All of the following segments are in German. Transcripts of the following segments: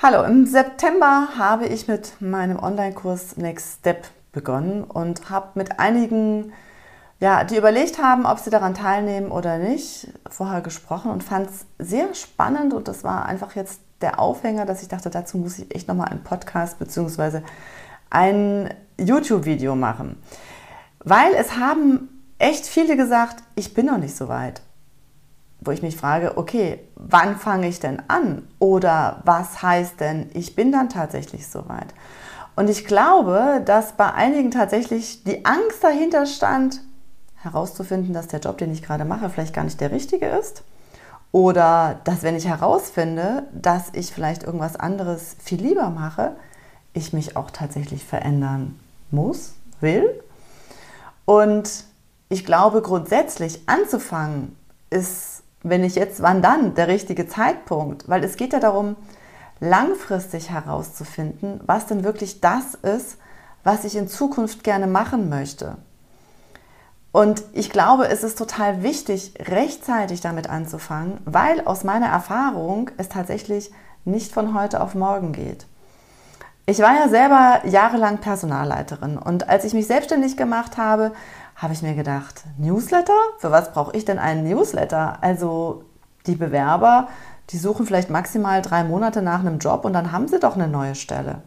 Hallo, im September habe ich mit meinem Online-Kurs Next Step begonnen und habe mit einigen, ja, die überlegt haben, ob sie daran teilnehmen oder nicht, vorher gesprochen und fand es sehr spannend und das war einfach jetzt der Aufhänger, dass ich dachte, dazu muss ich echt nochmal einen Podcast bzw. ein YouTube-Video machen. Weil es haben echt viele gesagt, ich bin noch nicht so weit wo ich mich frage, okay, wann fange ich denn an? Oder was heißt denn, ich bin dann tatsächlich soweit? Und ich glaube, dass bei einigen tatsächlich die Angst dahinter stand, herauszufinden, dass der Job, den ich gerade mache, vielleicht gar nicht der richtige ist. Oder dass, wenn ich herausfinde, dass ich vielleicht irgendwas anderes viel lieber mache, ich mich auch tatsächlich verändern muss, will. Und ich glaube, grundsätzlich anzufangen ist wenn nicht jetzt, wann dann der richtige Zeitpunkt? Weil es geht ja darum, langfristig herauszufinden, was denn wirklich das ist, was ich in Zukunft gerne machen möchte. Und ich glaube, es ist total wichtig, rechtzeitig damit anzufangen, weil aus meiner Erfahrung es tatsächlich nicht von heute auf morgen geht. Ich war ja selber jahrelang Personalleiterin und als ich mich selbstständig gemacht habe, habe ich mir gedacht, Newsletter? Für was brauche ich denn einen Newsletter? Also die Bewerber, die suchen vielleicht maximal drei Monate nach einem Job und dann haben sie doch eine neue Stelle.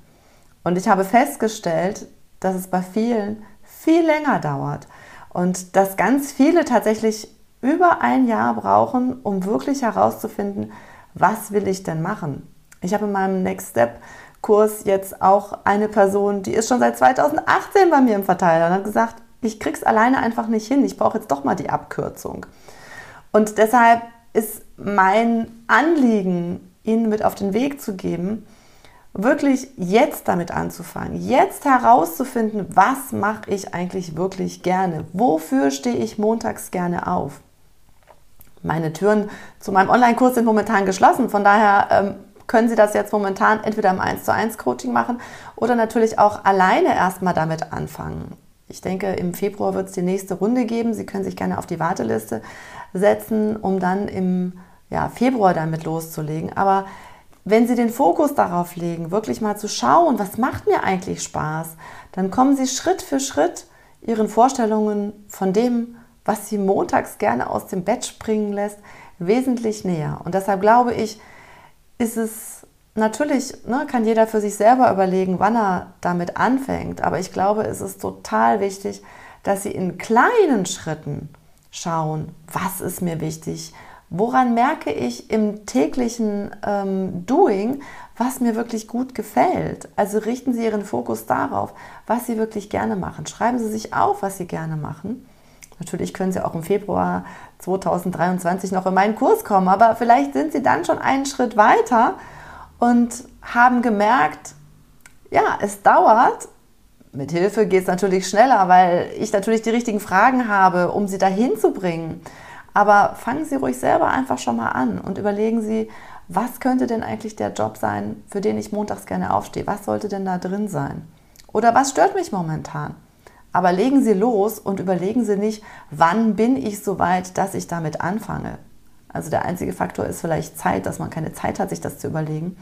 Und ich habe festgestellt, dass es bei vielen viel länger dauert und dass ganz viele tatsächlich über ein Jahr brauchen, um wirklich herauszufinden, was will ich denn machen. Ich habe in meinem Next Step Kurs jetzt auch eine Person, die ist schon seit 2018 bei mir im Verteiler und hat gesagt, ich krieg's alleine einfach nicht hin. Ich brauche jetzt doch mal die Abkürzung. Und deshalb ist mein Anliegen, Ihnen mit auf den Weg zu geben, wirklich jetzt damit anzufangen, jetzt herauszufinden, was mache ich eigentlich wirklich gerne, wofür stehe ich montags gerne auf. Meine Türen zu meinem Online-Kurs sind momentan geschlossen, von daher ähm, können Sie das jetzt momentan entweder im 1 zu 1 Coaching machen oder natürlich auch alleine erstmal damit anfangen. Ich denke, im Februar wird es die nächste Runde geben. Sie können sich gerne auf die Warteliste setzen, um dann im ja, Februar damit loszulegen. Aber wenn Sie den Fokus darauf legen, wirklich mal zu schauen, was macht mir eigentlich Spaß, dann kommen Sie Schritt für Schritt Ihren Vorstellungen von dem, was Sie montags gerne aus dem Bett springen lässt, wesentlich näher. Und deshalb glaube ich, ist es natürlich ne, kann jeder für sich selber überlegen, wann er damit anfängt. Aber ich glaube, es ist total wichtig, dass Sie in kleinen Schritten schauen, was ist mir wichtig, woran merke ich im täglichen ähm, Doing, was mir wirklich gut gefällt. Also richten Sie Ihren Fokus darauf, was Sie wirklich gerne machen. Schreiben Sie sich auf, was Sie gerne machen. Natürlich können Sie auch im Februar 2023 noch in meinen Kurs kommen, aber vielleicht sind Sie dann schon einen Schritt weiter und haben gemerkt, ja, es dauert. Mit Hilfe geht es natürlich schneller, weil ich natürlich die richtigen Fragen habe, um sie dahin zu bringen. Aber fangen Sie ruhig selber einfach schon mal an und überlegen Sie, was könnte denn eigentlich der Job sein, für den ich montags gerne aufstehe? Was sollte denn da drin sein? Oder was stört mich momentan? Aber legen Sie los und überlegen Sie nicht, wann bin ich so weit, dass ich damit anfange. Also der einzige Faktor ist vielleicht Zeit, dass man keine Zeit hat, sich das zu überlegen.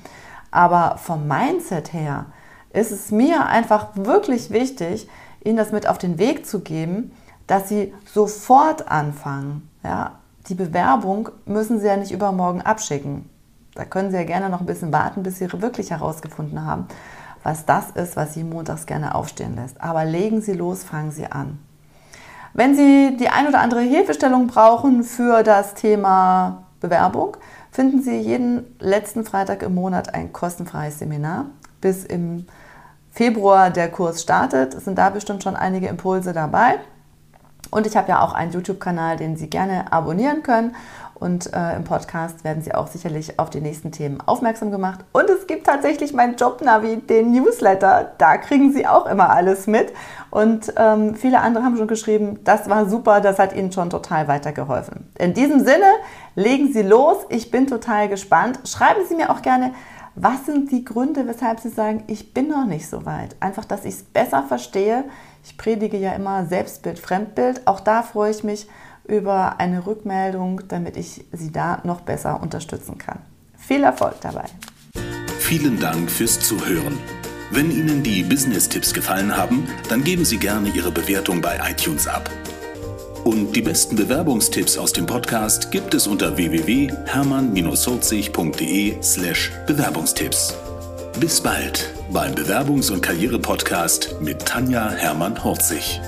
Aber vom Mindset her ist es mir einfach wirklich wichtig, Ihnen das mit auf den Weg zu geben, dass Sie sofort anfangen. Ja, die Bewerbung müssen Sie ja nicht übermorgen abschicken. Da können Sie ja gerne noch ein bisschen warten, bis Sie wirklich herausgefunden haben, was das ist, was Sie montags gerne aufstehen lässt. Aber legen Sie los, fangen Sie an. Wenn Sie die ein oder andere Hilfestellung brauchen für das Thema Bewerbung, finden Sie jeden letzten Freitag im Monat ein kostenfreies Seminar. Bis im Februar der Kurs startet, sind da bestimmt schon einige Impulse dabei. Und ich habe ja auch einen YouTube-Kanal, den Sie gerne abonnieren können. Und äh, im Podcast werden Sie auch sicherlich auf die nächsten Themen aufmerksam gemacht. Und es gibt tatsächlich mein Jobnavi, den Newsletter. Da kriegen Sie auch immer alles mit. Und ähm, viele andere haben schon geschrieben, das war super, das hat Ihnen schon total weitergeholfen. In diesem Sinne, legen Sie los. Ich bin total gespannt. Schreiben Sie mir auch gerne, was sind die Gründe, weshalb Sie sagen, ich bin noch nicht so weit? Einfach, dass ich es besser verstehe. Ich predige ja immer Selbstbild, Fremdbild. Auch da freue ich mich über eine Rückmeldung, damit ich Sie da noch besser unterstützen kann. Viel Erfolg dabei! vielen Dank fürs Zuhören. Wenn Ihnen die Business-Tipps gefallen haben, dann geben Sie gerne Ihre Bewertung bei iTunes ab. Und die besten Bewerbungstipps aus dem Podcast gibt es unter www.hermann-holzig.de slash Bewerbungstipps. Bis bald beim Bewerbungs- und Karriere-Podcast mit Tanja Hermann-Horzig.